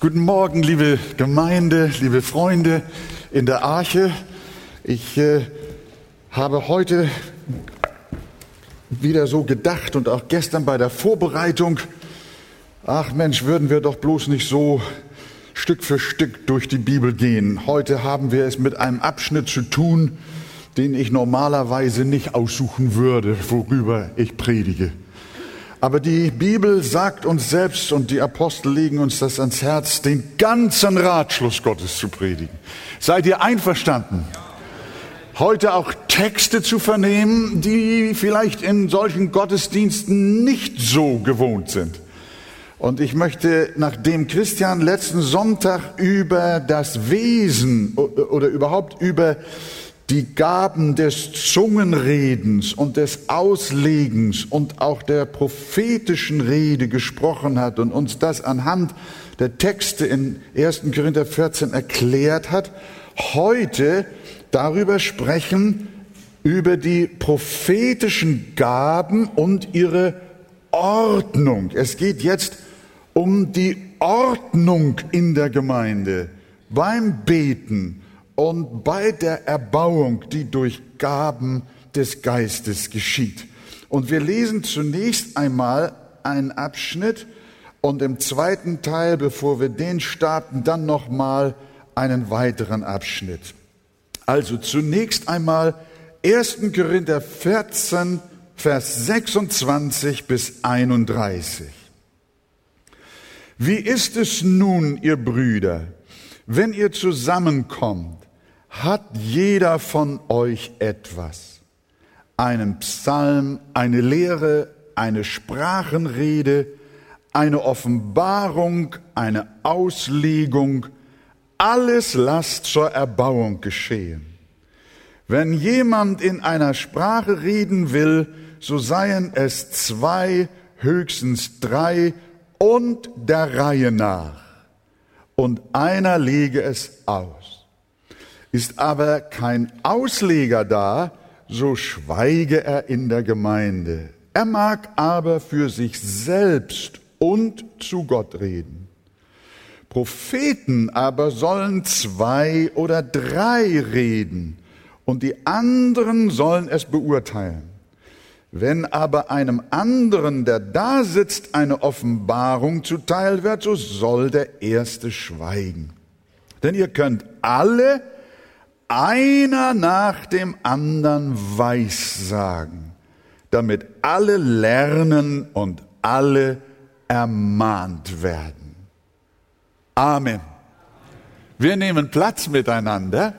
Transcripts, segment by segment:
Guten Morgen, liebe Gemeinde, liebe Freunde in der Arche. Ich äh, habe heute wieder so gedacht und auch gestern bei der Vorbereitung, ach Mensch, würden wir doch bloß nicht so Stück für Stück durch die Bibel gehen. Heute haben wir es mit einem Abschnitt zu tun, den ich normalerweise nicht aussuchen würde, worüber ich predige. Aber die Bibel sagt uns selbst und die Apostel legen uns das ans Herz, den ganzen Ratschluss Gottes zu predigen. Seid ihr einverstanden? Heute auch Texte zu vernehmen, die vielleicht in solchen Gottesdiensten nicht so gewohnt sind. Und ich möchte, nachdem Christian letzten Sonntag über das Wesen oder überhaupt über die Gaben des Zungenredens und des Auslegens und auch der prophetischen Rede gesprochen hat und uns das anhand der Texte in 1. Korinther 14 erklärt hat, heute darüber sprechen, über die prophetischen Gaben und ihre Ordnung. Es geht jetzt um die Ordnung in der Gemeinde beim Beten und bei der Erbauung, die durch Gaben des Geistes geschieht. Und wir lesen zunächst einmal einen Abschnitt und im zweiten Teil, bevor wir den starten, dann nochmal einen weiteren Abschnitt. Also zunächst einmal 1. Korinther 14, Vers 26 bis 31. Wie ist es nun, ihr Brüder, wenn ihr zusammenkommt, hat jeder von euch etwas. Einen Psalm, eine Lehre, eine Sprachenrede, eine Offenbarung, eine Auslegung, alles lasst zur Erbauung geschehen. Wenn jemand in einer Sprache reden will, so seien es zwei, höchstens drei und der Reihe nach. Und einer lege es aus. Ist aber kein Ausleger da, so schweige er in der Gemeinde. Er mag aber für sich selbst und zu Gott reden. Propheten aber sollen zwei oder drei reden, und die anderen sollen es beurteilen. Wenn aber einem anderen, der da sitzt, eine Offenbarung zuteil wird, so soll der Erste schweigen. Denn ihr könnt alle einer nach dem anderen weissagen, damit alle lernen und alle ermahnt werden. Amen. Wir nehmen Platz miteinander.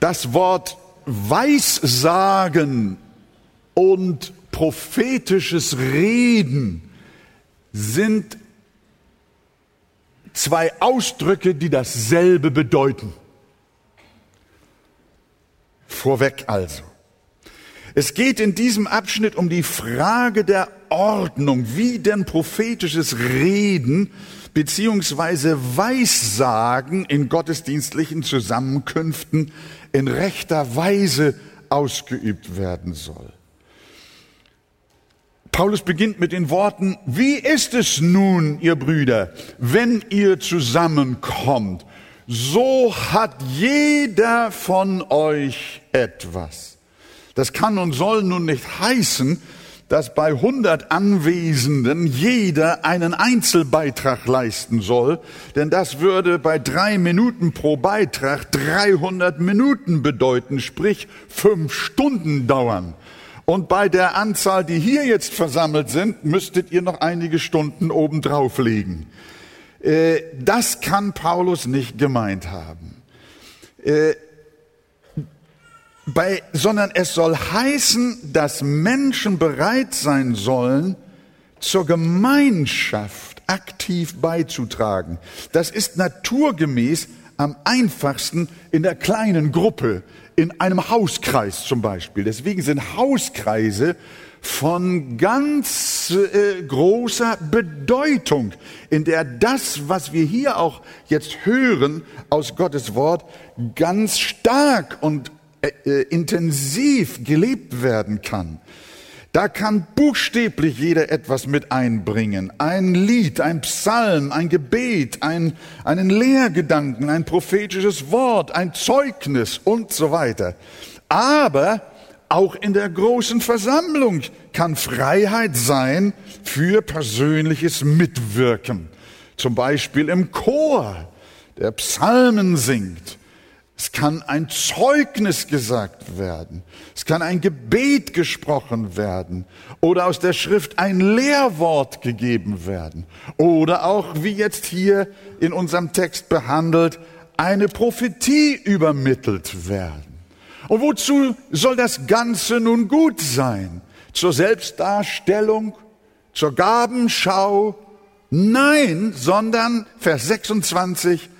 Das Wort Weissagen und prophetisches Reden sind zwei Ausdrücke, die dasselbe bedeuten. Vorweg also. Es geht in diesem Abschnitt um die Frage der Ordnung, wie denn prophetisches Reden beziehungsweise Weissagen in gottesdienstlichen Zusammenkünften in rechter Weise ausgeübt werden soll. Paulus beginnt mit den Worten, wie ist es nun, ihr Brüder, wenn ihr zusammenkommt? So hat jeder von euch etwas. Das kann und soll nun nicht heißen, dass bei 100 Anwesenden jeder einen Einzelbeitrag leisten soll, denn das würde bei drei Minuten pro Beitrag 300 Minuten bedeuten, sprich fünf Stunden dauern. Und bei der Anzahl, die hier jetzt versammelt sind, müsstet ihr noch einige Stunden obendrauf legen. Äh, das kann Paulus nicht gemeint haben. Äh, bei, sondern es soll heißen, dass Menschen bereit sein sollen, zur Gemeinschaft aktiv beizutragen. Das ist naturgemäß am einfachsten in der kleinen Gruppe, in einem Hauskreis zum Beispiel. Deswegen sind Hauskreise von ganz äh, großer Bedeutung, in der das, was wir hier auch jetzt hören aus Gottes Wort, ganz stark und äh, äh intensiv gelebt werden kann. Da kann buchstäblich jeder etwas mit einbringen. Ein Lied, ein Psalm, ein Gebet, ein, einen Lehrgedanken, ein prophetisches Wort, ein Zeugnis und so weiter. Aber auch in der großen Versammlung kann Freiheit sein für persönliches Mitwirken. Zum Beispiel im Chor, der Psalmen singt es kann ein Zeugnis gesagt werden. Es kann ein Gebet gesprochen werden. Oder aus der Schrift ein Lehrwort gegeben werden. Oder auch, wie jetzt hier in unserem Text behandelt, eine Prophetie übermittelt werden. Und wozu soll das Ganze nun gut sein? Zur Selbstdarstellung? Zur Gabenschau? Nein, sondern Vers 26,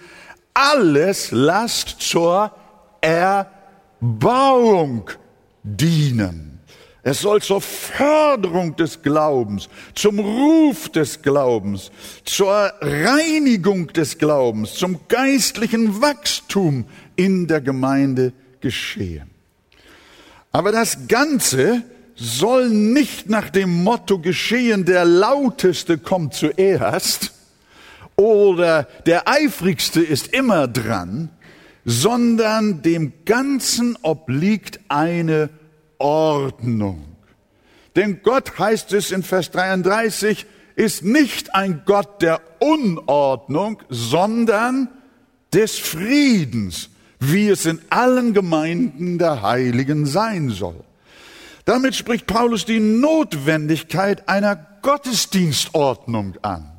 alles lasst zur Erbauung dienen. Es soll zur Förderung des Glaubens, zum Ruf des Glaubens, zur Reinigung des Glaubens, zum geistlichen Wachstum in der Gemeinde geschehen. Aber das Ganze soll nicht nach dem Motto geschehen, der lauteste kommt zuerst, oder der eifrigste ist immer dran, sondern dem Ganzen obliegt eine Ordnung. Denn Gott heißt es in Vers 33, ist nicht ein Gott der Unordnung, sondern des Friedens, wie es in allen Gemeinden der Heiligen sein soll. Damit spricht Paulus die Notwendigkeit einer Gottesdienstordnung an.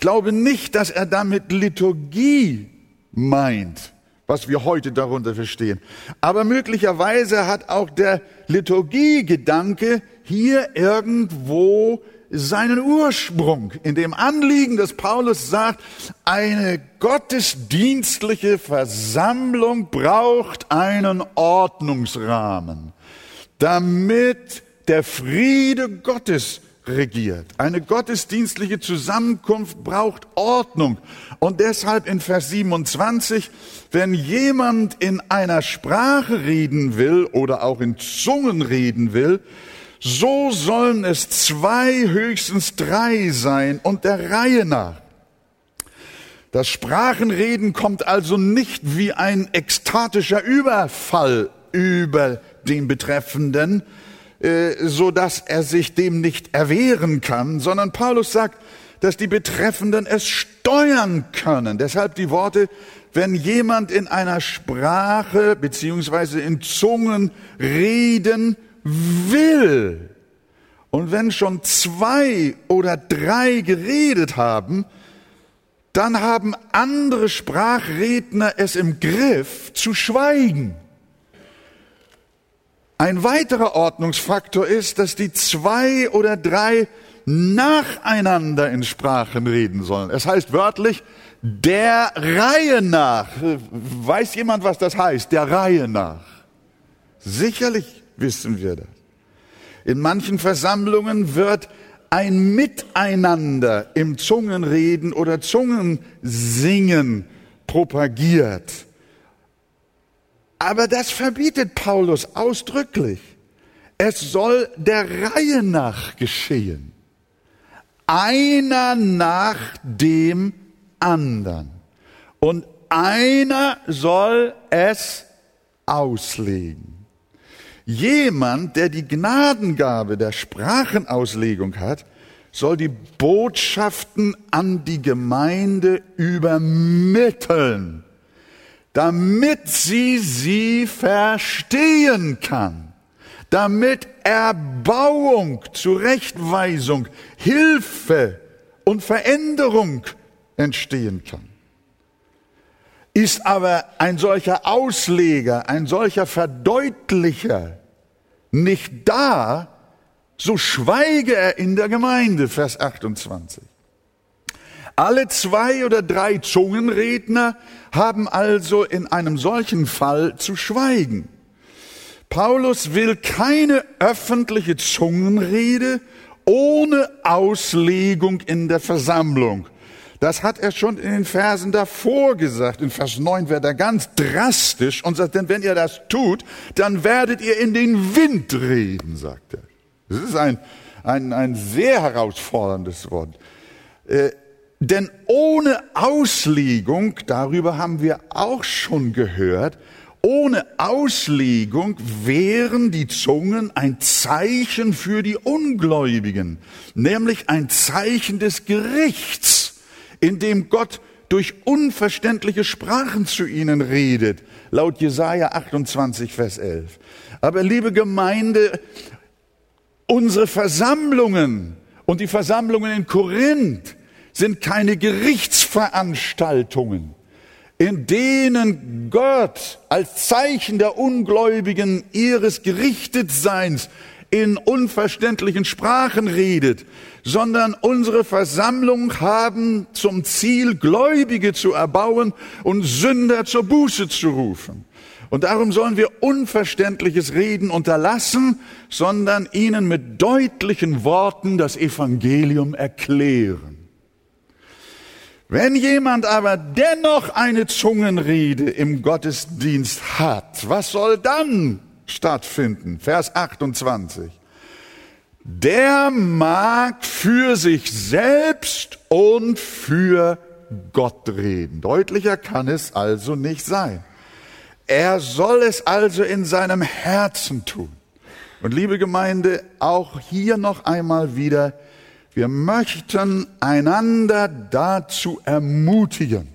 Ich glaube nicht, dass er damit Liturgie meint, was wir heute darunter verstehen. Aber möglicherweise hat auch der Liturgiegedanke hier irgendwo seinen Ursprung in dem Anliegen, dass Paulus sagt, eine gottesdienstliche Versammlung braucht einen Ordnungsrahmen, damit der Friede Gottes regiert. Eine gottesdienstliche Zusammenkunft braucht Ordnung. Und deshalb in Vers 27, wenn jemand in einer Sprache reden will oder auch in Zungen reden will, so sollen es zwei, höchstens drei sein und der Reihe nach. Das Sprachenreden kommt also nicht wie ein ekstatischer Überfall über den Betreffenden, so dass er sich dem nicht erwehren kann, sondern Paulus sagt, dass die Betreffenden es steuern können. Deshalb die Worte, wenn jemand in einer Sprache beziehungsweise in Zungen reden will. Und wenn schon zwei oder drei geredet haben, dann haben andere Sprachredner es im Griff zu schweigen. Ein weiterer Ordnungsfaktor ist, dass die zwei oder drei nacheinander in Sprachen reden sollen. Es heißt wörtlich, der Reihe nach. Weiß jemand, was das heißt? Der Reihe nach. Sicherlich wissen wir das. In manchen Versammlungen wird ein Miteinander im Zungenreden oder Zungensingen propagiert. Aber das verbietet Paulus ausdrücklich. Es soll der Reihe nach geschehen. Einer nach dem anderen. Und einer soll es auslegen. Jemand, der die Gnadengabe der Sprachenauslegung hat, soll die Botschaften an die Gemeinde übermitteln damit sie sie verstehen kann, damit Erbauung, Zurechtweisung, Hilfe und Veränderung entstehen kann. Ist aber ein solcher Ausleger, ein solcher Verdeutlicher nicht da, so schweige er in der Gemeinde, Vers 28. Alle zwei oder drei Zungenredner haben also in einem solchen Fall zu schweigen. Paulus will keine öffentliche Zungenrede ohne Auslegung in der Versammlung. Das hat er schon in den Versen davor gesagt. In Vers 9 wird er ganz drastisch und sagt, denn wenn ihr das tut, dann werdet ihr in den Wind reden, sagt er. Das ist ein, ein, ein sehr herausforderndes Wort. Denn ohne Auslegung, darüber haben wir auch schon gehört, ohne Auslegung wären die Zungen ein Zeichen für die Ungläubigen, nämlich ein Zeichen des Gerichts, in dem Gott durch unverständliche Sprachen zu ihnen redet, laut Jesaja 28, Vers 11. Aber liebe Gemeinde, unsere Versammlungen und die Versammlungen in Korinth sind keine Gerichtsveranstaltungen, in denen Gott als Zeichen der Ungläubigen ihres Gerichtetseins in unverständlichen Sprachen redet, sondern unsere Versammlungen haben zum Ziel, Gläubige zu erbauen und Sünder zur Buße zu rufen. Und darum sollen wir unverständliches Reden unterlassen, sondern ihnen mit deutlichen Worten das Evangelium erklären. Wenn jemand aber dennoch eine Zungenrede im Gottesdienst hat, was soll dann stattfinden? Vers 28. Der mag für sich selbst und für Gott reden. Deutlicher kann es also nicht sein. Er soll es also in seinem Herzen tun. Und liebe Gemeinde, auch hier noch einmal wieder, wir möchten einander dazu ermutigen,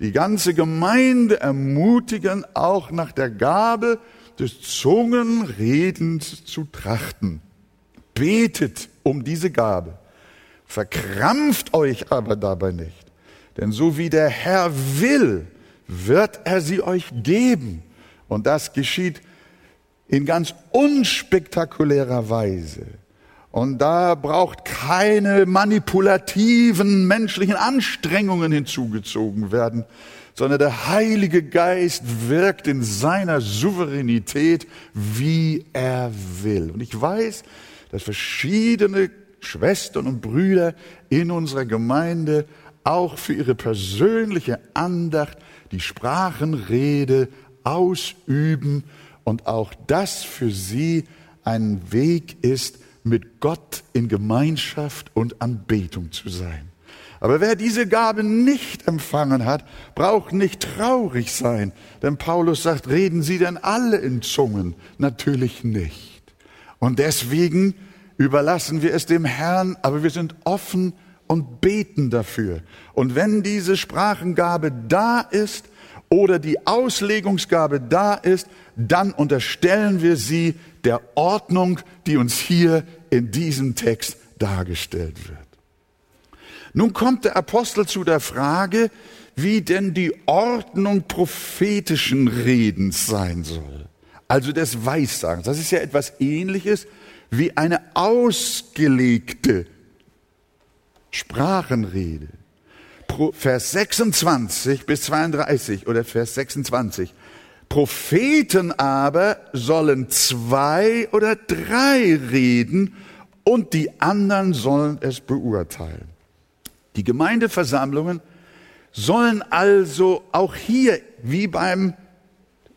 die ganze Gemeinde ermutigen, auch nach der Gabe des Zungenredens zu trachten. Betet um diese Gabe. Verkrampft euch aber dabei nicht. Denn so wie der Herr will, wird er sie euch geben. Und das geschieht in ganz unspektakulärer Weise. Und da braucht keine manipulativen menschlichen Anstrengungen hinzugezogen werden, sondern der Heilige Geist wirkt in seiner Souveränität, wie er will. Und ich weiß, dass verschiedene Schwestern und Brüder in unserer Gemeinde auch für ihre persönliche Andacht die Sprachenrede ausüben und auch das für sie ein Weg ist, mit Gott in Gemeinschaft und Anbetung zu sein. Aber wer diese Gabe nicht empfangen hat, braucht nicht traurig sein, denn Paulus sagt, reden Sie denn alle in Zungen? Natürlich nicht. Und deswegen überlassen wir es dem Herrn, aber wir sind offen und beten dafür. Und wenn diese Sprachengabe da ist oder die Auslegungsgabe da ist, dann unterstellen wir sie der Ordnung, die uns hier in diesem Text dargestellt wird. Nun kommt der Apostel zu der Frage, wie denn die Ordnung prophetischen Redens sein soll. Also des Weissagens. Das ist ja etwas ähnliches wie eine ausgelegte Sprachenrede. Vers 26 bis 32 oder Vers 26. Propheten aber sollen zwei oder drei reden und die anderen sollen es beurteilen. Die Gemeindeversammlungen sollen also auch hier, wie beim,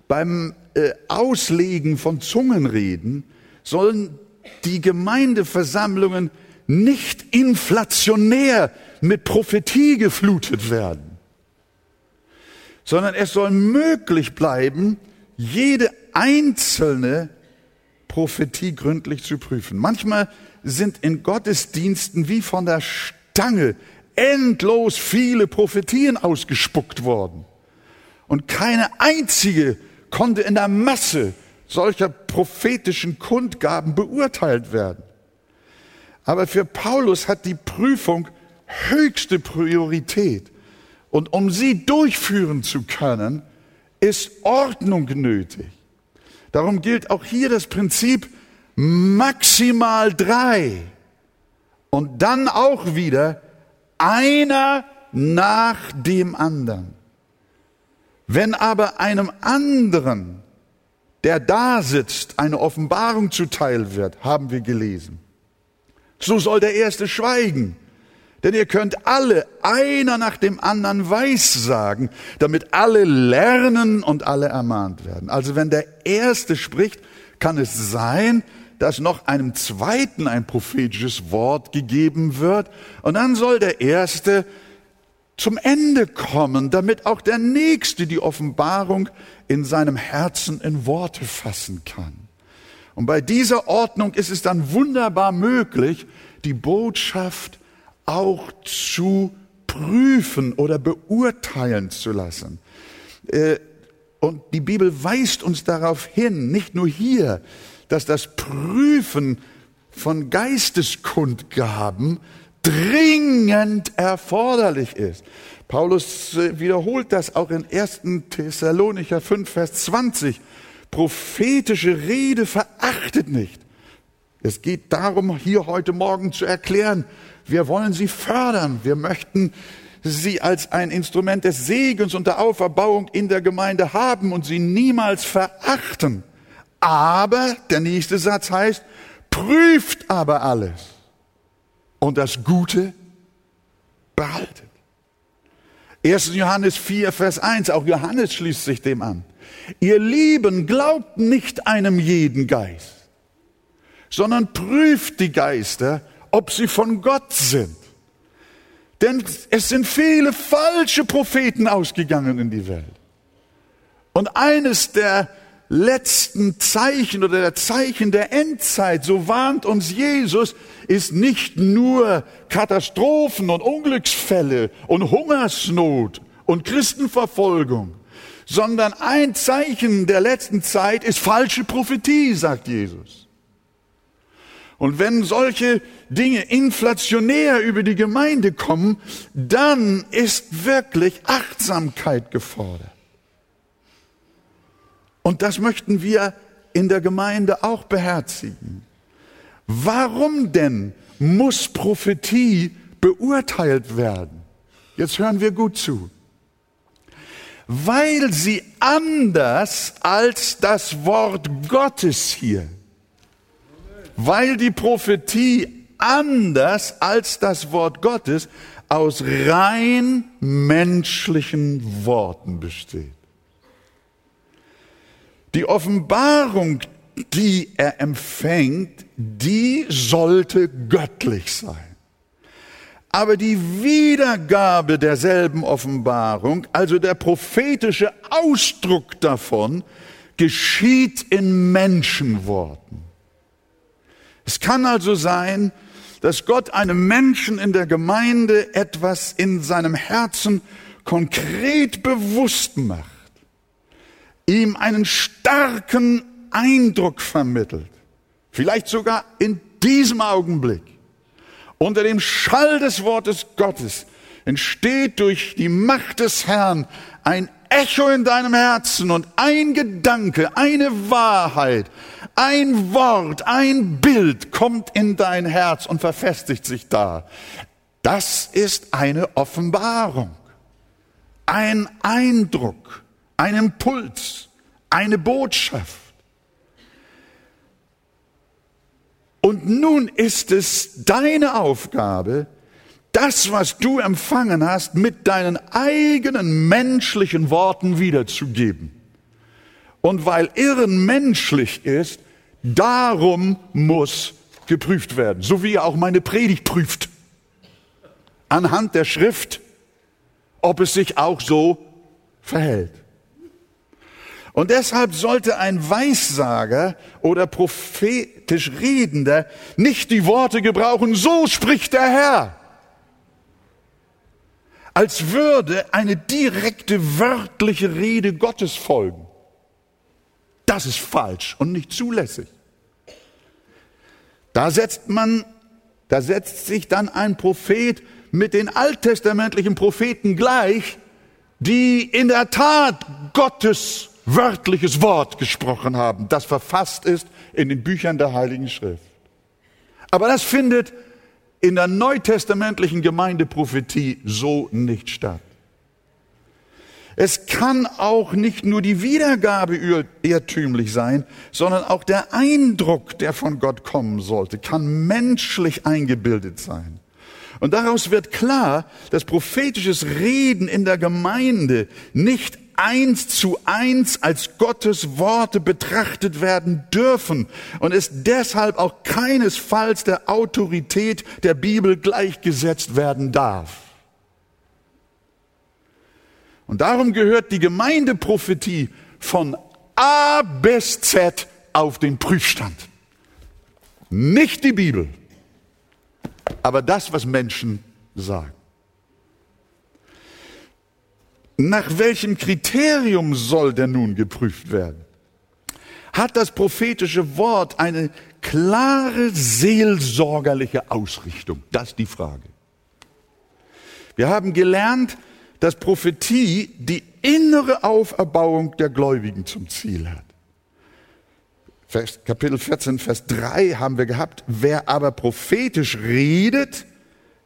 beim äh, Auslegen von Zungenreden, sollen die Gemeindeversammlungen nicht inflationär mit Prophetie geflutet werden, sondern es soll möglich bleiben, jede einzelne Prophetie gründlich zu prüfen. Manchmal sind in Gottesdiensten wie von der Stange endlos viele Prophetien ausgespuckt worden. Und keine einzige konnte in der Masse solcher prophetischen Kundgaben beurteilt werden. Aber für Paulus hat die Prüfung höchste Priorität. Und um sie durchführen zu können, ist Ordnung nötig. Darum gilt auch hier das Prinzip maximal drei. Und dann auch wieder einer nach dem anderen. Wenn aber einem anderen, der da sitzt, eine Offenbarung zuteil wird, haben wir gelesen, so soll der Erste schweigen. Denn ihr könnt alle einer nach dem anderen weissagen, damit alle lernen und alle ermahnt werden. Also wenn der Erste spricht, kann es sein, dass noch einem zweiten ein prophetisches Wort gegeben wird. Und dann soll der erste zum Ende kommen, damit auch der nächste die Offenbarung in seinem Herzen in Worte fassen kann. Und bei dieser Ordnung ist es dann wunderbar möglich, die Botschaft auch zu prüfen oder beurteilen zu lassen. Äh, und die Bibel weist uns darauf hin, nicht nur hier, dass das Prüfen von Geisteskundgaben dringend erforderlich ist. Paulus äh, wiederholt das auch in 1. Thessalonicher 5, Vers 20. Prophetische Rede verachtet nicht. Es geht darum, hier heute Morgen zu erklären, wir wollen sie fördern. Wir möchten sie als ein Instrument des Segens und der Auferbauung in der Gemeinde haben und sie niemals verachten. Aber, der nächste Satz heißt, prüft aber alles und das Gute behaltet. 1. Johannes 4, Vers 1, auch Johannes schließt sich dem an. Ihr Lieben, glaubt nicht einem jeden Geist, sondern prüft die Geister, ob sie von Gott sind. Denn es sind viele falsche Propheten ausgegangen in die Welt. Und eines der letzten Zeichen oder der Zeichen der Endzeit, so warnt uns Jesus, ist nicht nur Katastrophen und Unglücksfälle und Hungersnot und Christenverfolgung, sondern ein Zeichen der letzten Zeit ist falsche Prophetie, sagt Jesus. Und wenn solche Dinge inflationär über die Gemeinde kommen, dann ist wirklich Achtsamkeit gefordert. Und das möchten wir in der Gemeinde auch beherzigen. Warum denn muss Prophetie beurteilt werden? Jetzt hören wir gut zu. Weil sie anders als das Wort Gottes hier, weil die Prophetie anders als das Wort Gottes aus rein menschlichen Worten besteht. Die Offenbarung, die er empfängt, die sollte göttlich sein. Aber die Wiedergabe derselben Offenbarung, also der prophetische Ausdruck davon, geschieht in Menschenworten. Es kann also sein, dass Gott einem Menschen in der Gemeinde etwas in seinem Herzen konkret bewusst macht ihm einen starken Eindruck vermittelt, vielleicht sogar in diesem Augenblick. Unter dem Schall des Wortes Gottes entsteht durch die Macht des Herrn ein Echo in deinem Herzen und ein Gedanke, eine Wahrheit, ein Wort, ein Bild kommt in dein Herz und verfestigt sich da. Das ist eine Offenbarung, ein Eindruck ein Impuls, eine Botschaft. Und nun ist es deine Aufgabe, das, was du empfangen hast, mit deinen eigenen menschlichen Worten wiederzugeben. Und weil Irren menschlich ist, darum muss geprüft werden, so wie auch meine Predigt prüft. Anhand der Schrift, ob es sich auch so verhält. Und deshalb sollte ein Weissager oder prophetisch Redender nicht die Worte gebrauchen, so spricht der Herr, als würde eine direkte wörtliche Rede Gottes folgen. Das ist falsch und nicht zulässig. Da setzt man, da setzt sich dann ein Prophet mit den alttestamentlichen Propheten gleich, die in der Tat Gottes wörtliches Wort gesprochen haben, das verfasst ist in den Büchern der Heiligen Schrift. Aber das findet in der neutestamentlichen Gemeindeprophetie so nicht statt. Es kann auch nicht nur die Wiedergabe irrtümlich sein, sondern auch der Eindruck, der von Gott kommen sollte, kann menschlich eingebildet sein. Und daraus wird klar, dass prophetisches Reden in der Gemeinde nicht eins zu eins als Gottes Worte betrachtet werden dürfen und es deshalb auch keinesfalls der Autorität der Bibel gleichgesetzt werden darf. Und darum gehört die Gemeindeprophetie von A bis Z auf den Prüfstand. Nicht die Bibel, aber das, was Menschen sagen. Nach welchem Kriterium soll der nun geprüft werden? Hat das prophetische Wort eine klare seelsorgerliche Ausrichtung? Das ist die Frage. Wir haben gelernt, dass Prophetie die innere Auferbauung der Gläubigen zum Ziel hat. Kapitel 14, Vers 3 haben wir gehabt, wer aber prophetisch redet,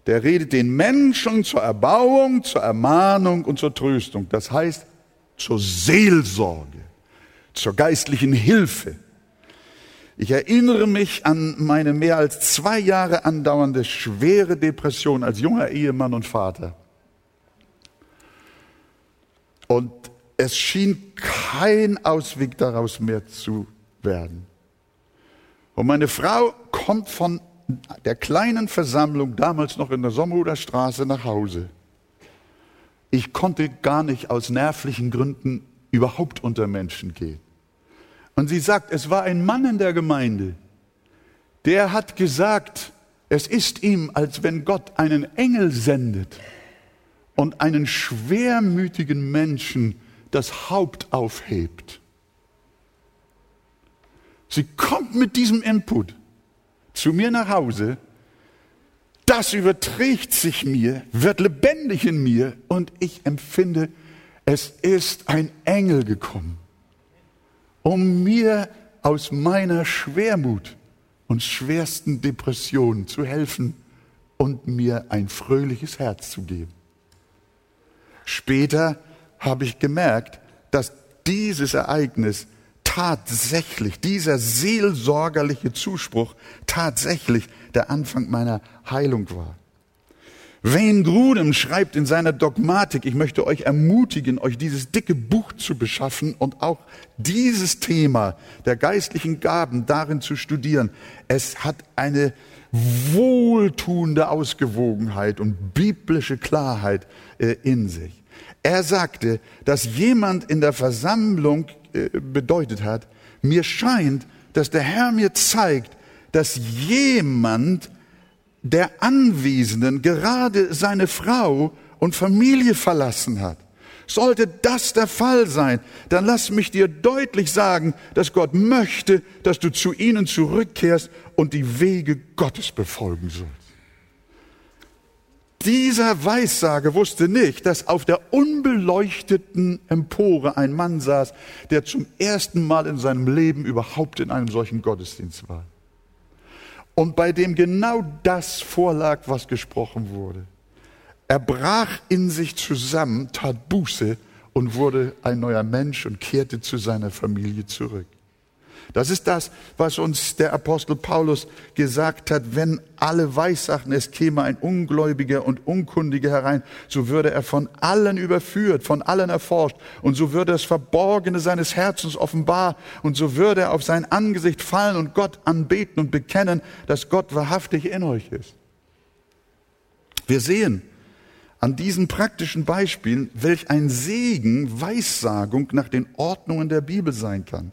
der redet den Menschen zur Erbauung, zur Ermahnung und zur Tröstung. Das heißt, zur Seelsorge, zur geistlichen Hilfe. Ich erinnere mich an meine mehr als zwei Jahre andauernde schwere Depression als junger Ehemann und Vater. Und es schien kein Ausweg daraus mehr zu werden. Und meine Frau kommt von der kleinen Versammlung damals noch in der Sommerhuder Straße nach Hause. Ich konnte gar nicht aus nervlichen Gründen überhaupt unter Menschen gehen. Und sie sagt, es war ein Mann in der Gemeinde, der hat gesagt, es ist ihm, als wenn Gott einen Engel sendet und einen schwermütigen Menschen das Haupt aufhebt. Sie kommt mit diesem Input zu mir nach Hause, das überträgt sich mir, wird lebendig in mir und ich empfinde, es ist ein Engel gekommen, um mir aus meiner Schwermut und schwersten Depression zu helfen und mir ein fröhliches Herz zu geben. Später habe ich gemerkt, dass dieses Ereignis tatsächlich, dieser seelsorgerliche Zuspruch tatsächlich der Anfang meiner Heilung war. Wayne Grudem schreibt in seiner Dogmatik, ich möchte euch ermutigen, euch dieses dicke Buch zu beschaffen und auch dieses Thema der geistlichen Gaben darin zu studieren. Es hat eine wohltuende Ausgewogenheit und biblische Klarheit äh, in sich. Er sagte, dass jemand in der Versammlung bedeutet hat, mir scheint, dass der Herr mir zeigt, dass jemand der Anwesenden gerade seine Frau und Familie verlassen hat. Sollte das der Fall sein, dann lass mich dir deutlich sagen, dass Gott möchte, dass du zu ihnen zurückkehrst und die Wege Gottes befolgen sollst. Dieser Weissager wusste nicht, dass auf der unbeleuchteten Empore ein Mann saß, der zum ersten Mal in seinem Leben überhaupt in einem solchen Gottesdienst war. Und bei dem genau das vorlag, was gesprochen wurde. Er brach in sich zusammen, tat Buße und wurde ein neuer Mensch und kehrte zu seiner Familie zurück. Das ist das, was uns der Apostel Paulus gesagt hat. Wenn alle weissachen, es käme ein Ungläubiger und Unkundiger herein, so würde er von allen überführt, von allen erforscht. Und so würde das Verborgene seines Herzens offenbar. Und so würde er auf sein Angesicht fallen und Gott anbeten und bekennen, dass Gott wahrhaftig in euch ist. Wir sehen, an diesen praktischen Beispielen, welch ein Segen Weissagung nach den Ordnungen der Bibel sein kann.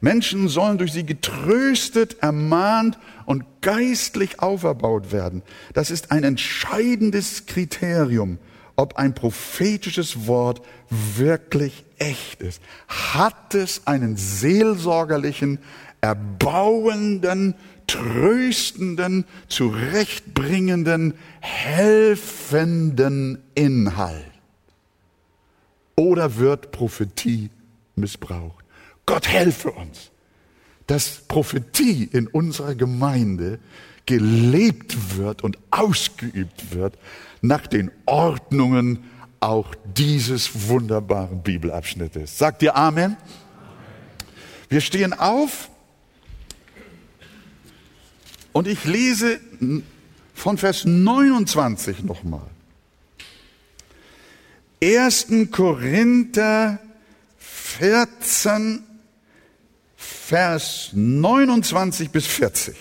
Menschen sollen durch sie getröstet, ermahnt und geistlich auferbaut werden. Das ist ein entscheidendes Kriterium, ob ein prophetisches Wort wirklich echt ist. Hat es einen seelsorgerlichen, erbauenden, tröstenden, zurechtbringenden, helfenden Inhalt? Oder wird Prophetie missbraucht? Gott helfe uns, dass Prophetie in unserer Gemeinde gelebt wird und ausgeübt wird nach den Ordnungen auch dieses wunderbaren Bibelabschnittes. Sagt ihr Amen? Wir stehen auf und ich lese von Vers 29 nochmal. 1. Korinther 14, Vers 29 bis 40.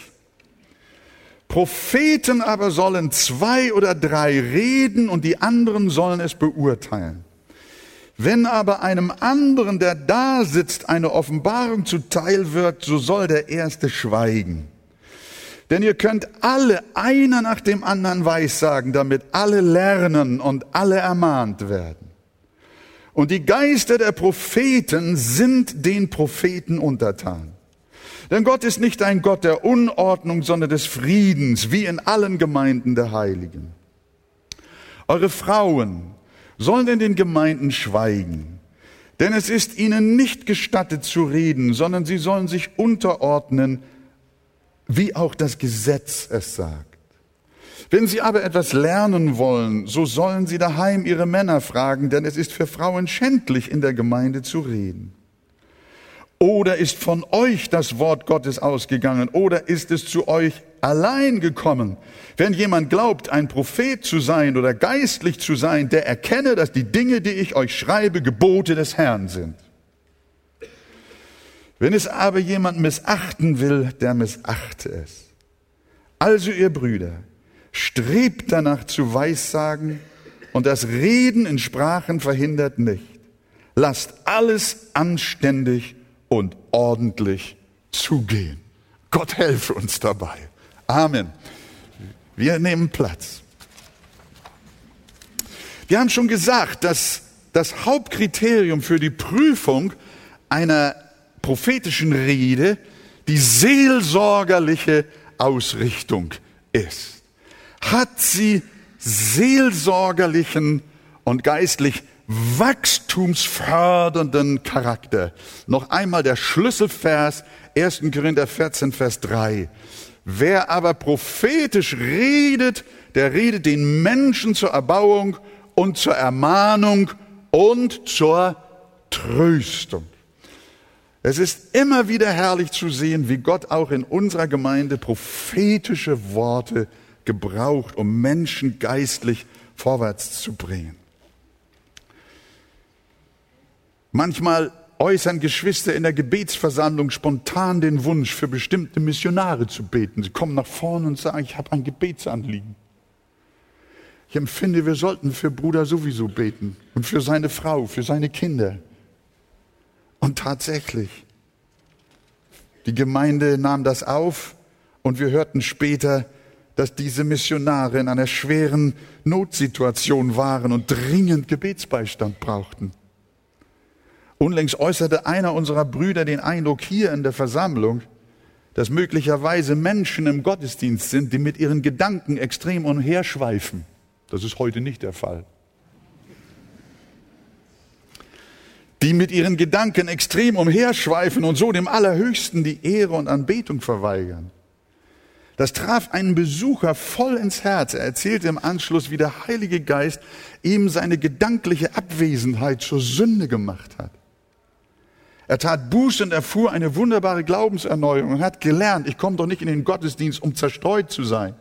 Propheten aber sollen zwei oder drei reden und die anderen sollen es beurteilen. Wenn aber einem anderen, der da sitzt, eine Offenbarung zuteil wird, so soll der Erste schweigen. Denn ihr könnt alle einer nach dem anderen weissagen, damit alle lernen und alle ermahnt werden. Und die Geister der Propheten sind den Propheten untertan. Denn Gott ist nicht ein Gott der Unordnung, sondern des Friedens, wie in allen Gemeinden der Heiligen. Eure Frauen sollen in den Gemeinden schweigen, denn es ist ihnen nicht gestattet zu reden, sondern sie sollen sich unterordnen, wie auch das Gesetz es sagt. Wenn sie aber etwas lernen wollen, so sollen sie daheim ihre Männer fragen, denn es ist für Frauen schändlich, in der Gemeinde zu reden. Oder ist von euch das Wort Gottes ausgegangen? Oder ist es zu euch allein gekommen? Wenn jemand glaubt, ein Prophet zu sein oder geistlich zu sein, der erkenne, dass die Dinge, die ich euch schreibe, Gebote des Herrn sind. Wenn es aber jemand missachten will, der missachte es. Also ihr Brüder, Strebt danach zu Weissagen und das Reden in Sprachen verhindert nicht. Lasst alles anständig und ordentlich zugehen. Gott helfe uns dabei. Amen. Wir nehmen Platz. Wir haben schon gesagt, dass das Hauptkriterium für die Prüfung einer prophetischen Rede die seelsorgerliche Ausrichtung ist hat sie seelsorgerlichen und geistlich wachstumsfördernden Charakter. Noch einmal der Schlüsselvers 1. Korinther 14, Vers 3. Wer aber prophetisch redet, der redet den Menschen zur Erbauung und zur Ermahnung und zur Tröstung. Es ist immer wieder herrlich zu sehen, wie Gott auch in unserer Gemeinde prophetische Worte gebraucht, um Menschen geistlich vorwärts zu bringen. Manchmal äußern Geschwister in der Gebetsversammlung spontan den Wunsch, für bestimmte Missionare zu beten. Sie kommen nach vorne und sagen, ich habe ein Gebetsanliegen. Ich empfinde, wir sollten für Bruder sowieso beten und für seine Frau, für seine Kinder. Und tatsächlich, die Gemeinde nahm das auf und wir hörten später, dass diese Missionare in einer schweren Notsituation waren und dringend Gebetsbeistand brauchten. Unlängst äußerte einer unserer Brüder den Eindruck hier in der Versammlung, dass möglicherweise Menschen im Gottesdienst sind, die mit ihren Gedanken extrem umherschweifen. Das ist heute nicht der Fall. Die mit ihren Gedanken extrem umherschweifen und so dem Allerhöchsten die Ehre und Anbetung verweigern. Das traf einen Besucher voll ins Herz. Er erzählte im Anschluss, wie der Heilige Geist ihm seine gedankliche Abwesenheit zur Sünde gemacht hat. Er tat Buße und erfuhr eine wunderbare Glaubenserneuerung und hat gelernt, ich komme doch nicht in den Gottesdienst, um zerstreut zu sein.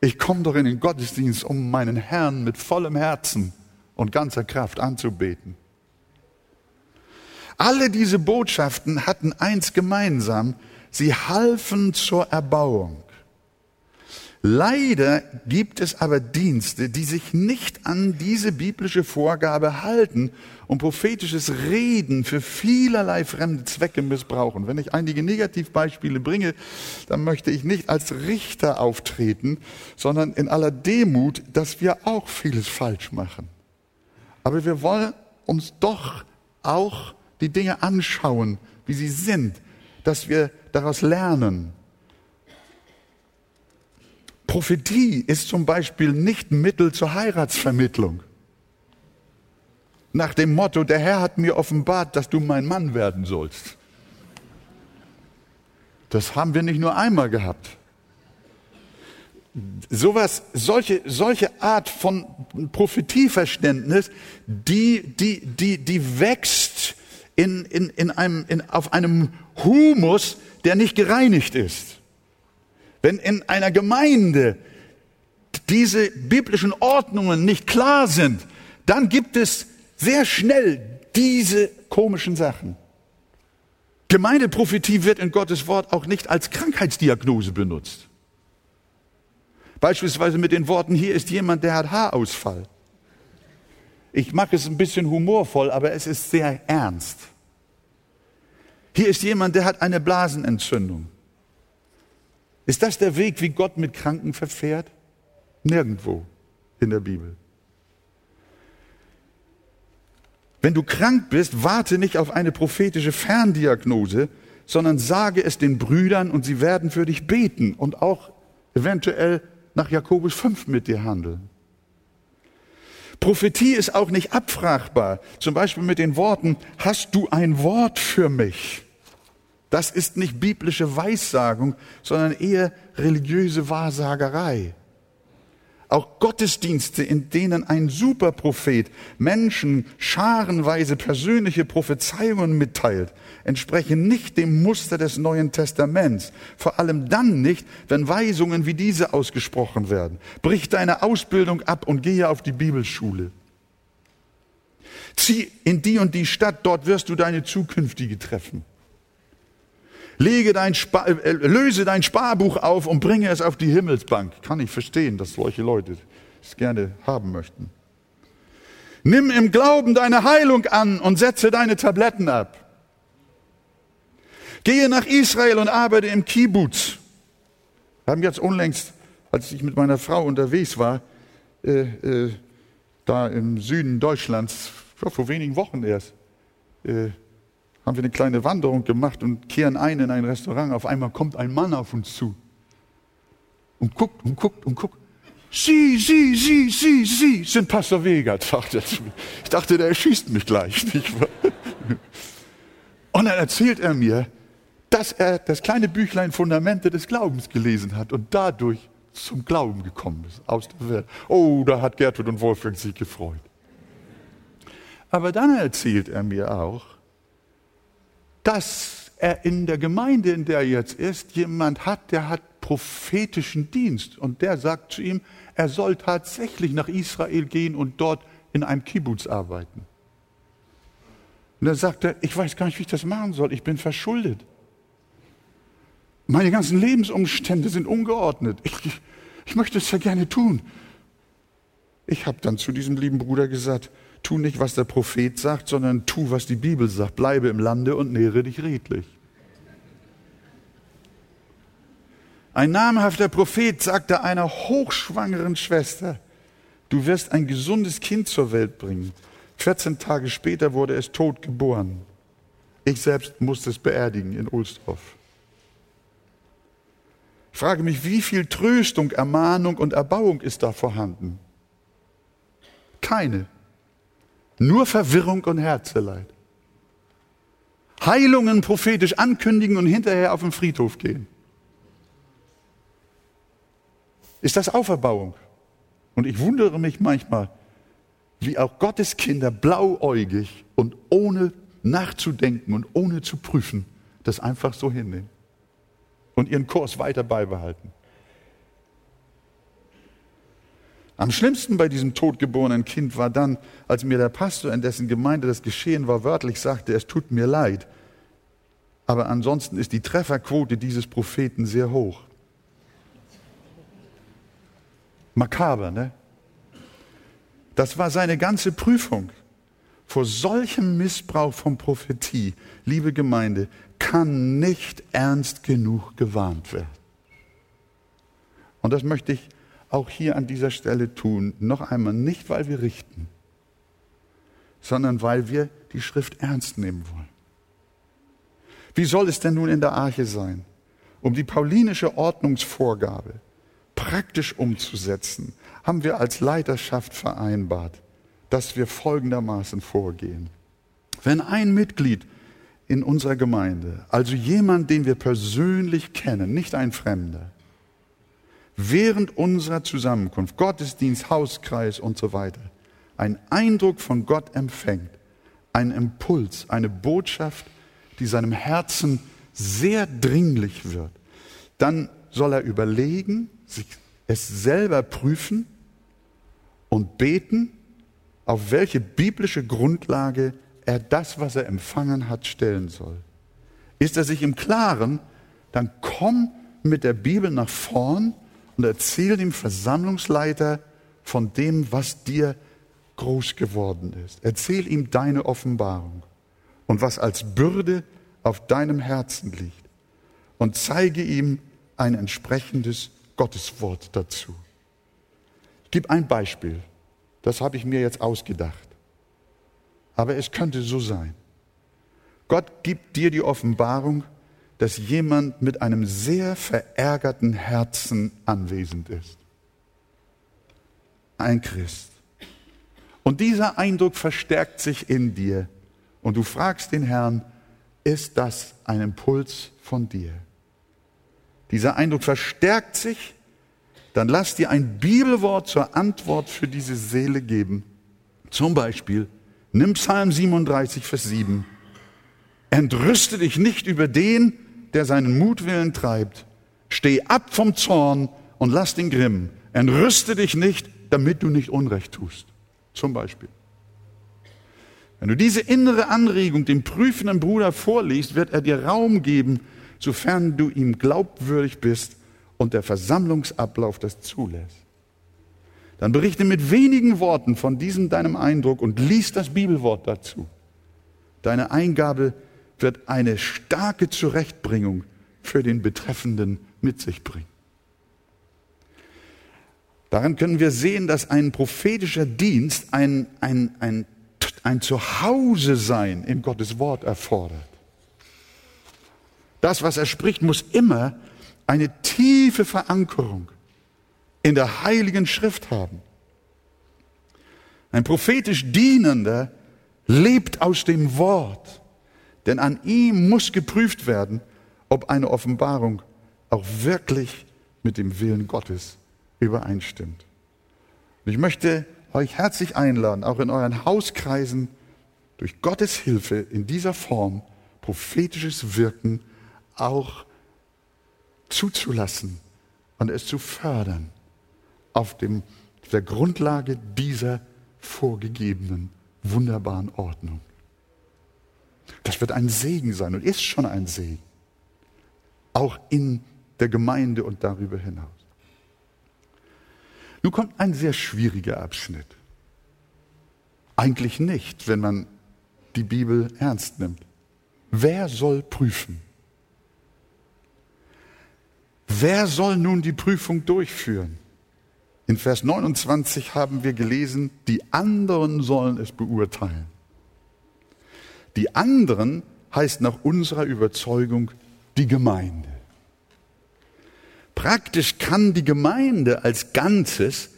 Ich komme doch in den Gottesdienst, um meinen Herrn mit vollem Herzen und ganzer Kraft anzubeten. Alle diese Botschaften hatten eins gemeinsam, Sie halfen zur Erbauung. Leider gibt es aber Dienste, die sich nicht an diese biblische Vorgabe halten und prophetisches Reden für vielerlei fremde Zwecke missbrauchen. Wenn ich einige Negativbeispiele bringe, dann möchte ich nicht als Richter auftreten, sondern in aller Demut, dass wir auch vieles falsch machen. Aber wir wollen uns doch auch die Dinge anschauen, wie sie sind, dass wir daraus lernen. Prophetie ist zum Beispiel nicht Mittel zur Heiratsvermittlung. Nach dem Motto, der Herr hat mir offenbart, dass du mein Mann werden sollst. Das haben wir nicht nur einmal gehabt. Sowas, solche, solche Art von Prophetieverständnis, die, die, die, die wächst in, in, in einem, in, auf einem Humus, der nicht gereinigt ist. Wenn in einer Gemeinde diese biblischen Ordnungen nicht klar sind, dann gibt es sehr schnell diese komischen Sachen. Gemeindeprophetie wird in Gottes Wort auch nicht als Krankheitsdiagnose benutzt. Beispielsweise mit den Worten, hier ist jemand, der hat Haarausfall. Ich mache es ein bisschen humorvoll, aber es ist sehr ernst. Hier ist jemand, der hat eine Blasenentzündung. Ist das der Weg, wie Gott mit Kranken verfährt? Nirgendwo in der Bibel. Wenn du krank bist, warte nicht auf eine prophetische Ferndiagnose, sondern sage es den Brüdern und sie werden für dich beten und auch eventuell nach Jakobus 5 mit dir handeln. Prophetie ist auch nicht abfragbar, zum Beispiel mit den Worten, hast du ein Wort für mich? Das ist nicht biblische Weissagung, sondern eher religiöse Wahrsagerei. Auch Gottesdienste, in denen ein Superprophet Menschen scharenweise persönliche Prophezeiungen mitteilt, entsprechen nicht dem Muster des Neuen Testaments. Vor allem dann nicht, wenn Weisungen wie diese ausgesprochen werden. Brich deine Ausbildung ab und gehe auf die Bibelschule. Zieh in die und die Stadt, dort wirst du deine zukünftige treffen. Lege dein Spar, äh, löse dein Sparbuch auf und bringe es auf die Himmelsbank. Kann ich verstehen, dass solche Leute es gerne haben möchten. Nimm im Glauben deine Heilung an und setze deine Tabletten ab. Gehe nach Israel und arbeite im Kibbutz. Wir haben jetzt unlängst, als ich mit meiner Frau unterwegs war, äh, äh, da im Süden Deutschlands, vor wenigen Wochen erst, äh, haben wir eine kleine Wanderung gemacht und kehren ein in ein Restaurant. Auf einmal kommt ein Mann auf uns zu und guckt und guckt und guckt. Sie, Sie, Sie, Sie, Sie sind Pastor Vega, sagt er zu mir. Ich dachte, der erschießt mich gleich. Und dann erzählt er mir, dass er das kleine Büchlein Fundamente des Glaubens gelesen hat und dadurch zum Glauben gekommen ist, aus der Welt. Oh, da hat Gertrud und Wolfgang sich gefreut. Aber dann erzählt er mir auch, dass er in der Gemeinde, in der er jetzt ist, jemand hat, der hat prophetischen Dienst und der sagt zu ihm, er soll tatsächlich nach Israel gehen und dort in einem Kibbutz arbeiten. Und dann sagt er, ich weiß gar nicht, wie ich das machen soll, ich bin verschuldet. Meine ganzen Lebensumstände sind ungeordnet. Ich, ich, ich möchte es ja gerne tun. Ich habe dann zu diesem lieben Bruder gesagt, Tu nicht, was der Prophet sagt, sondern tu, was die Bibel sagt. Bleibe im Lande und nähre dich redlich. Ein namhafter Prophet sagte einer hochschwangeren Schwester, du wirst ein gesundes Kind zur Welt bringen. 14 Tage später wurde es tot geboren. Ich selbst musste es beerdigen in Ohlsdorf. Ich frage mich, wie viel Tröstung, Ermahnung und Erbauung ist da vorhanden? Keine. Nur Verwirrung und Herzeleid. Heilungen prophetisch ankündigen und hinterher auf den Friedhof gehen. Ist das Auferbauung? Und ich wundere mich manchmal, wie auch Gottes Kinder blauäugig und ohne nachzudenken und ohne zu prüfen, das einfach so hinnehmen und ihren Kurs weiter beibehalten. Am schlimmsten bei diesem totgeborenen Kind war dann, als mir der Pastor, in dessen Gemeinde das geschehen war, wörtlich sagte, es tut mir leid. Aber ansonsten ist die Trefferquote dieses Propheten sehr hoch. Makaber, ne? Das war seine ganze Prüfung. Vor solchem Missbrauch von Prophetie, liebe Gemeinde, kann nicht ernst genug gewarnt werden. Und das möchte ich auch hier an dieser Stelle tun. Noch einmal, nicht weil wir richten, sondern weil wir die Schrift ernst nehmen wollen. Wie soll es denn nun in der Arche sein? Um die paulinische Ordnungsvorgabe praktisch umzusetzen, haben wir als Leiterschaft vereinbart, dass wir folgendermaßen vorgehen. Wenn ein Mitglied in unserer Gemeinde, also jemand, den wir persönlich kennen, nicht ein Fremder, während unserer Zusammenkunft, Gottesdienst, Hauskreis und so weiter, einen Eindruck von Gott empfängt, einen Impuls, eine Botschaft, die seinem Herzen sehr dringlich wird, dann soll er überlegen, sich es selber prüfen und beten, auf welche biblische Grundlage er das, was er empfangen hat, stellen soll. Ist er sich im Klaren, dann komm mit der Bibel nach vorn und erzähl dem Versammlungsleiter von dem, was dir groß geworden ist. Erzähl ihm deine Offenbarung und was als Bürde auf deinem Herzen liegt und zeige ihm ein entsprechendes Gotteswort dazu. Ich gebe ein Beispiel, das habe ich mir jetzt ausgedacht, aber es könnte so sein. Gott gibt dir die Offenbarung, dass jemand mit einem sehr verärgerten Herzen anwesend ist. Ein Christ. Und dieser Eindruck verstärkt sich in dir. Und du fragst den Herrn, ist das ein Impuls von dir? Dieser Eindruck verstärkt sich, dann lass dir ein Bibelwort zur Antwort für diese Seele geben. Zum Beispiel, nimm Psalm 37, Vers 7. Entrüste dich nicht über den, der seinen Mutwillen treibt. Steh ab vom Zorn und lass den Grimm. Entrüste dich nicht, damit du nicht Unrecht tust. Zum Beispiel. Wenn du diese innere Anregung dem prüfenden Bruder vorliest, wird er dir Raum geben, sofern du ihm glaubwürdig bist und der Versammlungsablauf das zulässt. Dann berichte mit wenigen Worten von diesem deinem Eindruck und lies das Bibelwort dazu. Deine Eingabe wird eine starke Zurechtbringung für den Betreffenden mit sich bringen. Daran können wir sehen, dass ein prophetischer Dienst ein, ein, ein, ein Zuhause sein in Gottes Wort erfordert. Das, was er spricht, muss immer eine tiefe Verankerung in der heiligen Schrift haben. Ein prophetisch Dienender lebt aus dem Wort, denn an ihm muss geprüft werden, ob eine Offenbarung auch wirklich mit dem Willen Gottes übereinstimmt. Und ich möchte euch herzlich einladen, auch in euren Hauskreisen durch Gottes Hilfe in dieser Form prophetisches Wirken auch zuzulassen und es zu fördern auf dem, der Grundlage dieser vorgegebenen wunderbaren Ordnung. Das wird ein Segen sein und ist schon ein Segen, auch in der Gemeinde und darüber hinaus. Nun kommt ein sehr schwieriger Abschnitt. Eigentlich nicht, wenn man die Bibel ernst nimmt. Wer soll prüfen? Wer soll nun die Prüfung durchführen? In Vers 29 haben wir gelesen, die anderen sollen es beurteilen. Die anderen heißt nach unserer Überzeugung die Gemeinde. Praktisch kann die Gemeinde als Ganzes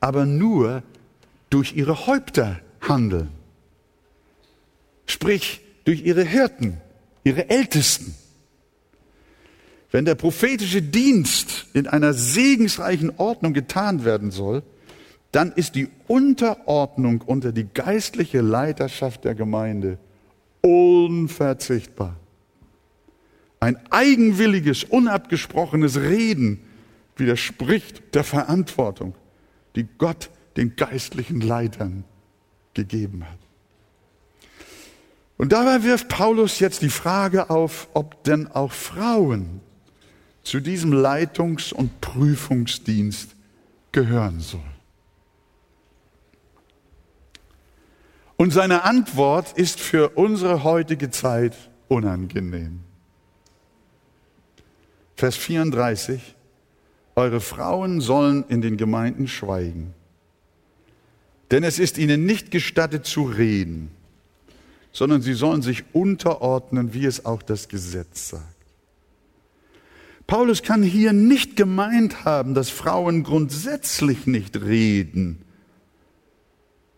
aber nur durch ihre Häupter handeln. Sprich, durch ihre Hirten, ihre Ältesten. Wenn der prophetische Dienst in einer segensreichen Ordnung getan werden soll, dann ist die Unterordnung unter die geistliche Leiterschaft der Gemeinde unverzichtbar. Ein eigenwilliges, unabgesprochenes Reden widerspricht der Verantwortung, die Gott den geistlichen Leitern gegeben hat. Und dabei wirft Paulus jetzt die Frage auf, ob denn auch Frauen zu diesem Leitungs- und Prüfungsdienst gehören soll. Und seine Antwort ist für unsere heutige Zeit unangenehm. Vers 34, eure Frauen sollen in den Gemeinden schweigen, denn es ist ihnen nicht gestattet zu reden, sondern sie sollen sich unterordnen, wie es auch das Gesetz sagt. Paulus kann hier nicht gemeint haben, dass Frauen grundsätzlich nicht reden,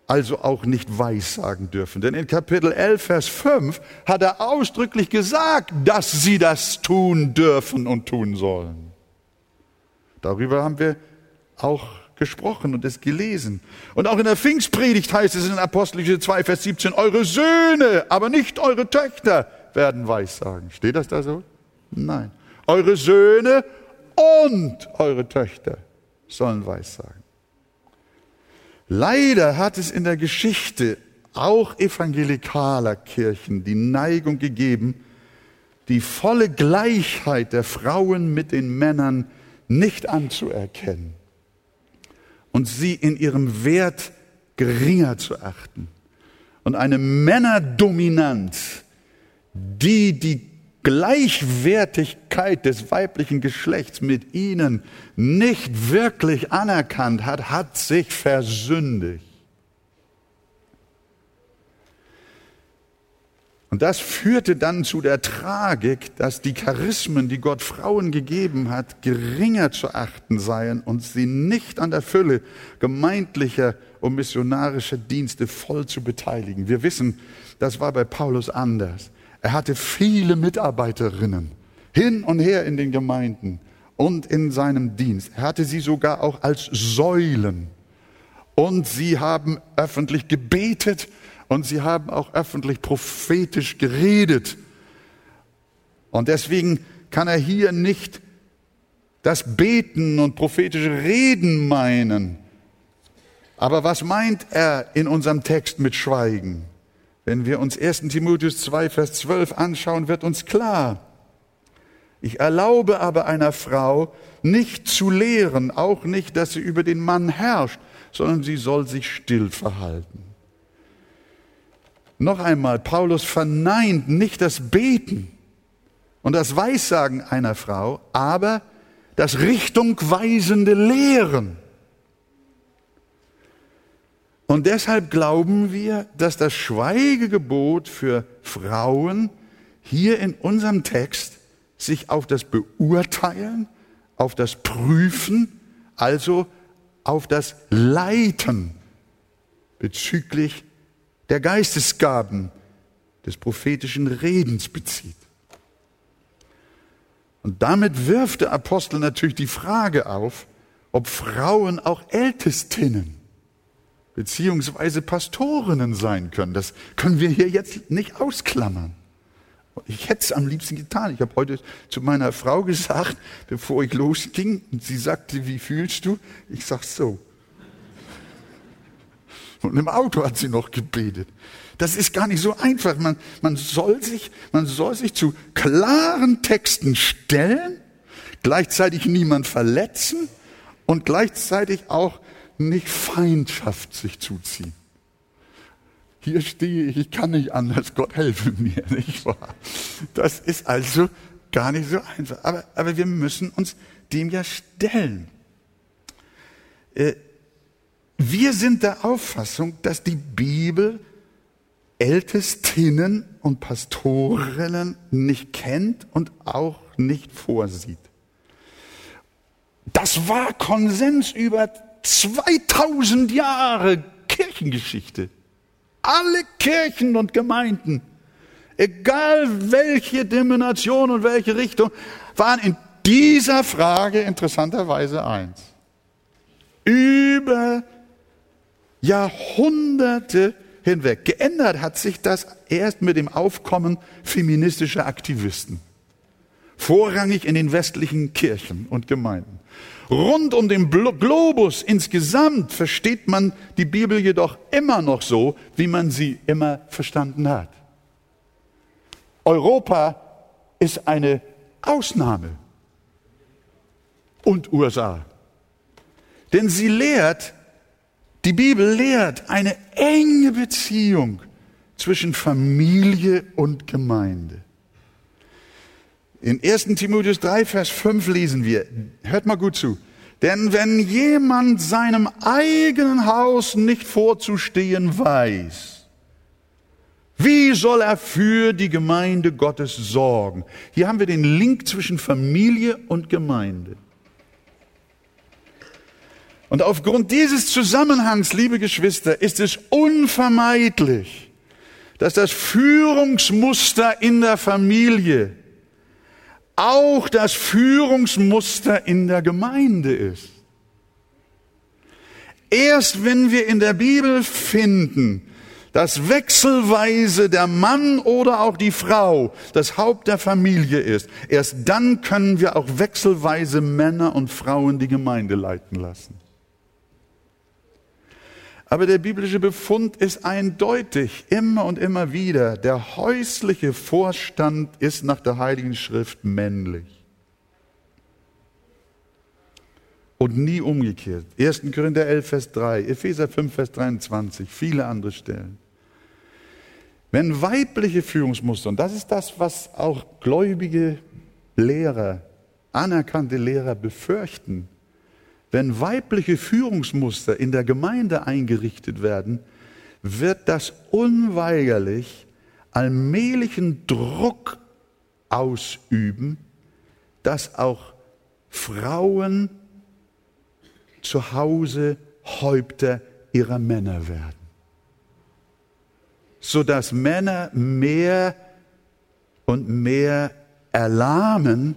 also auch nicht weissagen dürfen. Denn in Kapitel 11, Vers 5 hat er ausdrücklich gesagt, dass sie das tun dürfen und tun sollen. Darüber haben wir auch gesprochen und es gelesen. Und auch in der Pfingstpredigt heißt es in Apostelische 2, Vers 17, eure Söhne, aber nicht eure Töchter werden weissagen. Steht das da so? Nein eure Söhne und eure Töchter sollen Weissagen. Leider hat es in der Geschichte auch evangelikaler Kirchen die Neigung gegeben, die volle Gleichheit der Frauen mit den Männern nicht anzuerkennen und sie in ihrem Wert geringer zu achten. Und eine Männerdominanz, die die Gleichwertigkeit des weiblichen Geschlechts mit ihnen nicht wirklich anerkannt hat, hat sich versündigt. Und das führte dann zu der Tragik, dass die Charismen, die Gott Frauen gegeben hat, geringer zu achten seien und sie nicht an der Fülle gemeindlicher und missionarischer Dienste voll zu beteiligen. Wir wissen, das war bei Paulus anders. Er hatte viele Mitarbeiterinnen hin und her in den Gemeinden und in seinem Dienst. Er hatte sie sogar auch als Säulen. Und sie haben öffentlich gebetet und sie haben auch öffentlich prophetisch geredet. Und deswegen kann er hier nicht das Beten und prophetische Reden meinen. Aber was meint er in unserem Text mit Schweigen? Wenn wir uns 1 Timotheus 2, Vers 12 anschauen, wird uns klar, ich erlaube aber einer Frau nicht zu lehren, auch nicht, dass sie über den Mann herrscht, sondern sie soll sich still verhalten. Noch einmal, Paulus verneint nicht das Beten und das Weissagen einer Frau, aber das richtungweisende Lehren. Und deshalb glauben wir, dass das Schweigegebot für Frauen hier in unserem Text sich auf das Beurteilen, auf das Prüfen, also auf das Leiten bezüglich der Geistesgaben des prophetischen Redens bezieht. Und damit wirft der Apostel natürlich die Frage auf, ob Frauen auch Ältestinnen beziehungsweise Pastorinnen sein können. Das können wir hier jetzt nicht ausklammern. Ich hätte es am liebsten getan. Ich habe heute zu meiner Frau gesagt, bevor ich losging, und sie sagte, wie fühlst du? Ich sag so. Und im Auto hat sie noch gebetet. Das ist gar nicht so einfach. Man, man, soll sich, man soll sich zu klaren Texten stellen, gleichzeitig niemand verletzen und gleichzeitig auch nicht Feindschaft sich zuziehen. Hier stehe ich, ich kann nicht anders, Gott helfe mir, nicht wahr? Das ist also gar nicht so einfach. Aber, aber wir müssen uns dem ja stellen. Äh, wir sind der Auffassung, dass die Bibel Ältestinnen und Pastorinnen nicht kennt und auch nicht vorsieht. Das war Konsens über 2000 Jahre Kirchengeschichte. Alle Kirchen und Gemeinden, egal welche Denomination und welche Richtung, waren in dieser Frage interessanterweise eins. Über Jahrhunderte hinweg. Geändert hat sich das erst mit dem Aufkommen feministischer Aktivisten. Vorrangig in den westlichen Kirchen und Gemeinden. Rund um den Globus insgesamt versteht man die Bibel jedoch immer noch so, wie man sie immer verstanden hat. Europa ist eine Ausnahme und USA. Denn sie lehrt, die Bibel lehrt eine enge Beziehung zwischen Familie und Gemeinde. In 1. Timotheus 3, Vers 5 lesen wir, hört mal gut zu, denn wenn jemand seinem eigenen Haus nicht vorzustehen weiß, wie soll er für die Gemeinde Gottes sorgen? Hier haben wir den Link zwischen Familie und Gemeinde. Und aufgrund dieses Zusammenhangs, liebe Geschwister, ist es unvermeidlich, dass das Führungsmuster in der Familie auch das Führungsmuster in der Gemeinde ist. Erst wenn wir in der Bibel finden, dass wechselweise der Mann oder auch die Frau das Haupt der Familie ist, erst dann können wir auch wechselweise Männer und Frauen die Gemeinde leiten lassen. Aber der biblische Befund ist eindeutig, immer und immer wieder. Der häusliche Vorstand ist nach der Heiligen Schrift männlich. Und nie umgekehrt. 1. Korinther 11, Vers 3, Epheser 5, Vers 23, viele andere Stellen. Wenn weibliche Führungsmuster, und das ist das, was auch gläubige Lehrer, anerkannte Lehrer befürchten, wenn weibliche Führungsmuster in der Gemeinde eingerichtet werden, wird das unweigerlich allmählichen Druck ausüben, dass auch Frauen zu Hause Häupter ihrer Männer werden. Sodass Männer mehr und mehr erlahmen,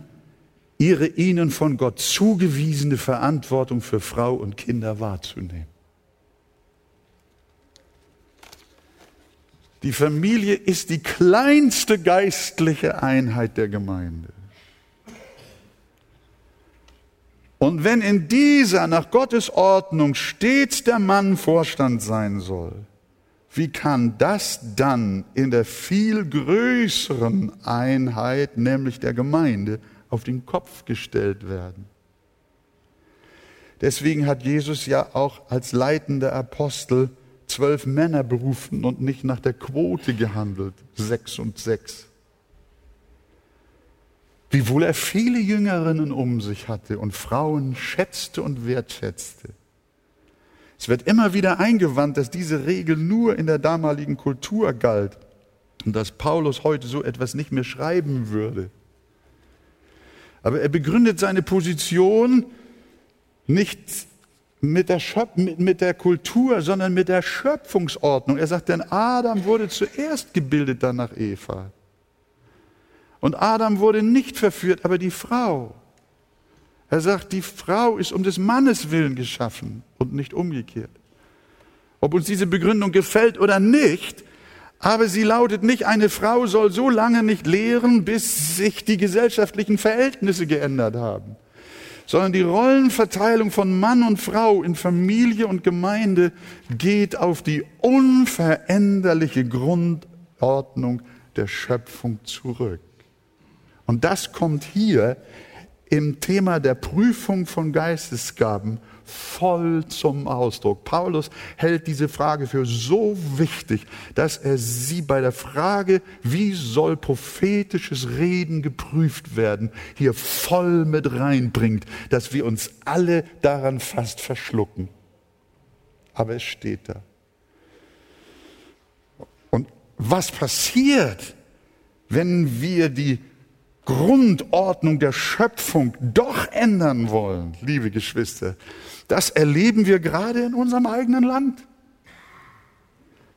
ihre ihnen von Gott zugewiesene Verantwortung für Frau und Kinder wahrzunehmen. Die Familie ist die kleinste geistliche Einheit der Gemeinde. Und wenn in dieser nach Gottes Ordnung stets der Mann Vorstand sein soll, wie kann das dann in der viel größeren Einheit, nämlich der Gemeinde, auf den Kopf gestellt werden? Deswegen hat Jesus ja auch als leitender Apostel zwölf Männer berufen und nicht nach der Quote gehandelt, sechs und sechs wiewohl er viele Jüngerinnen um sich hatte und Frauen schätzte und wertschätzte. Es wird immer wieder eingewandt, dass diese Regel nur in der damaligen Kultur galt und dass Paulus heute so etwas nicht mehr schreiben würde. Aber er begründet seine Position nicht mit der, Schöp mit der Kultur, sondern mit der Schöpfungsordnung. Er sagt, denn Adam wurde zuerst gebildet, dann nach Eva. Und Adam wurde nicht verführt, aber die Frau. Er sagt, die Frau ist um des Mannes willen geschaffen und nicht umgekehrt. Ob uns diese Begründung gefällt oder nicht, aber sie lautet nicht, eine Frau soll so lange nicht lehren, bis sich die gesellschaftlichen Verhältnisse geändert haben, sondern die Rollenverteilung von Mann und Frau in Familie und Gemeinde geht auf die unveränderliche Grundordnung der Schöpfung zurück. Und das kommt hier im Thema der Prüfung von Geistesgaben voll zum Ausdruck. Paulus hält diese Frage für so wichtig, dass er sie bei der Frage, wie soll prophetisches Reden geprüft werden, hier voll mit reinbringt, dass wir uns alle daran fast verschlucken. Aber es steht da. Und was passiert, wenn wir die Grundordnung der Schöpfung doch ändern wollen, liebe Geschwister, das erleben wir gerade in unserem eigenen Land.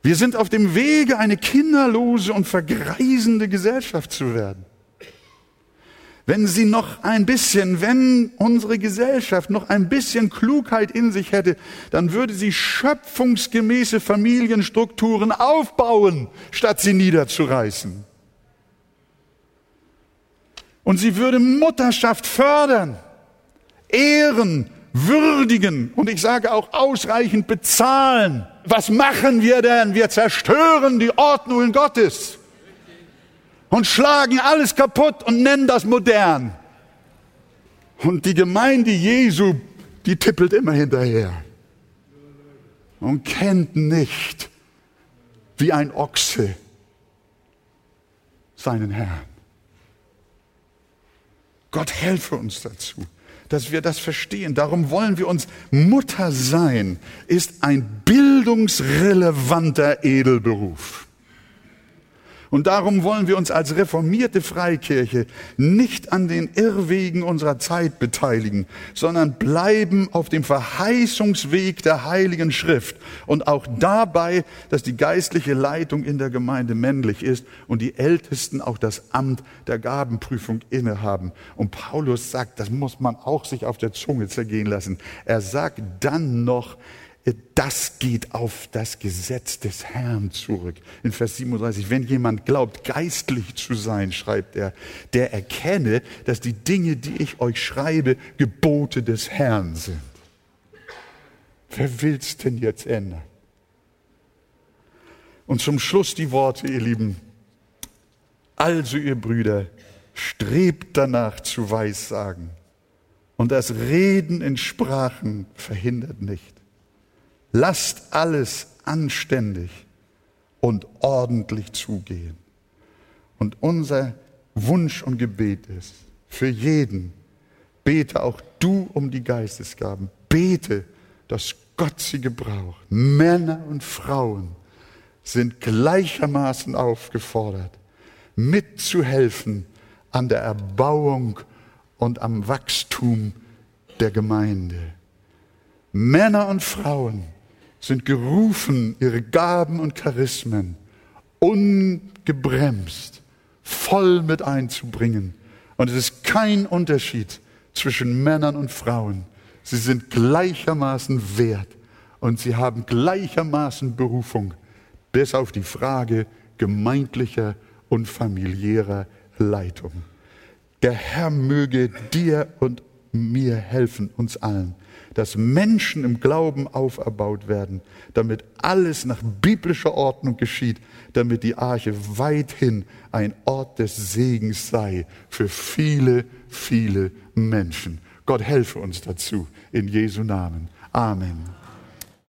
Wir sind auf dem Wege, eine kinderlose und vergreisende Gesellschaft zu werden. Wenn sie noch ein bisschen, wenn unsere Gesellschaft noch ein bisschen Klugheit in sich hätte, dann würde sie schöpfungsgemäße Familienstrukturen aufbauen, statt sie niederzureißen. Und sie würde Mutterschaft fördern, ehren, würdigen und ich sage auch ausreichend bezahlen. Was machen wir denn? Wir zerstören die Ordnungen Gottes und schlagen alles kaputt und nennen das modern. Und die Gemeinde Jesu, die tippelt immer hinterher und kennt nicht wie ein Ochse seinen Herrn. Gott helfe uns dazu, dass wir das verstehen. Darum wollen wir uns Mutter sein, ist ein bildungsrelevanter Edelberuf. Und darum wollen wir uns als reformierte Freikirche nicht an den Irrwegen unserer Zeit beteiligen, sondern bleiben auf dem Verheißungsweg der Heiligen Schrift und auch dabei, dass die geistliche Leitung in der Gemeinde männlich ist und die Ältesten auch das Amt der Gabenprüfung innehaben. Und Paulus sagt, das muss man auch sich auf der Zunge zergehen lassen. Er sagt dann noch, das geht auf das Gesetz des Herrn zurück. In Vers 37, wenn jemand glaubt, geistlich zu sein, schreibt er, der erkenne, dass die Dinge, die ich euch schreibe, Gebote des Herrn sind. Wer will's denn jetzt ändern? Und zum Schluss die Worte, ihr Lieben. Also, ihr Brüder, strebt danach zu weissagen. Und das Reden in Sprachen verhindert nicht. Lasst alles anständig und ordentlich zugehen. Und unser Wunsch und Gebet ist für jeden, bete auch du um die Geistesgaben. Bete, dass Gott sie gebraucht. Männer und Frauen sind gleichermaßen aufgefordert, mitzuhelfen an der Erbauung und am Wachstum der Gemeinde. Männer und Frauen sind gerufen, ihre Gaben und Charismen ungebremst, voll mit einzubringen. Und es ist kein Unterschied zwischen Männern und Frauen. Sie sind gleichermaßen wert und sie haben gleichermaßen Berufung, bis auf die Frage gemeindlicher und familiärer Leitung. Der Herr möge dir und mir helfen, uns allen, dass Menschen im Glauben auferbaut werden, damit alles nach biblischer Ordnung geschieht, damit die Arche weithin ein Ort des Segens sei für viele, viele Menschen. Gott helfe uns dazu in Jesu Namen. Amen.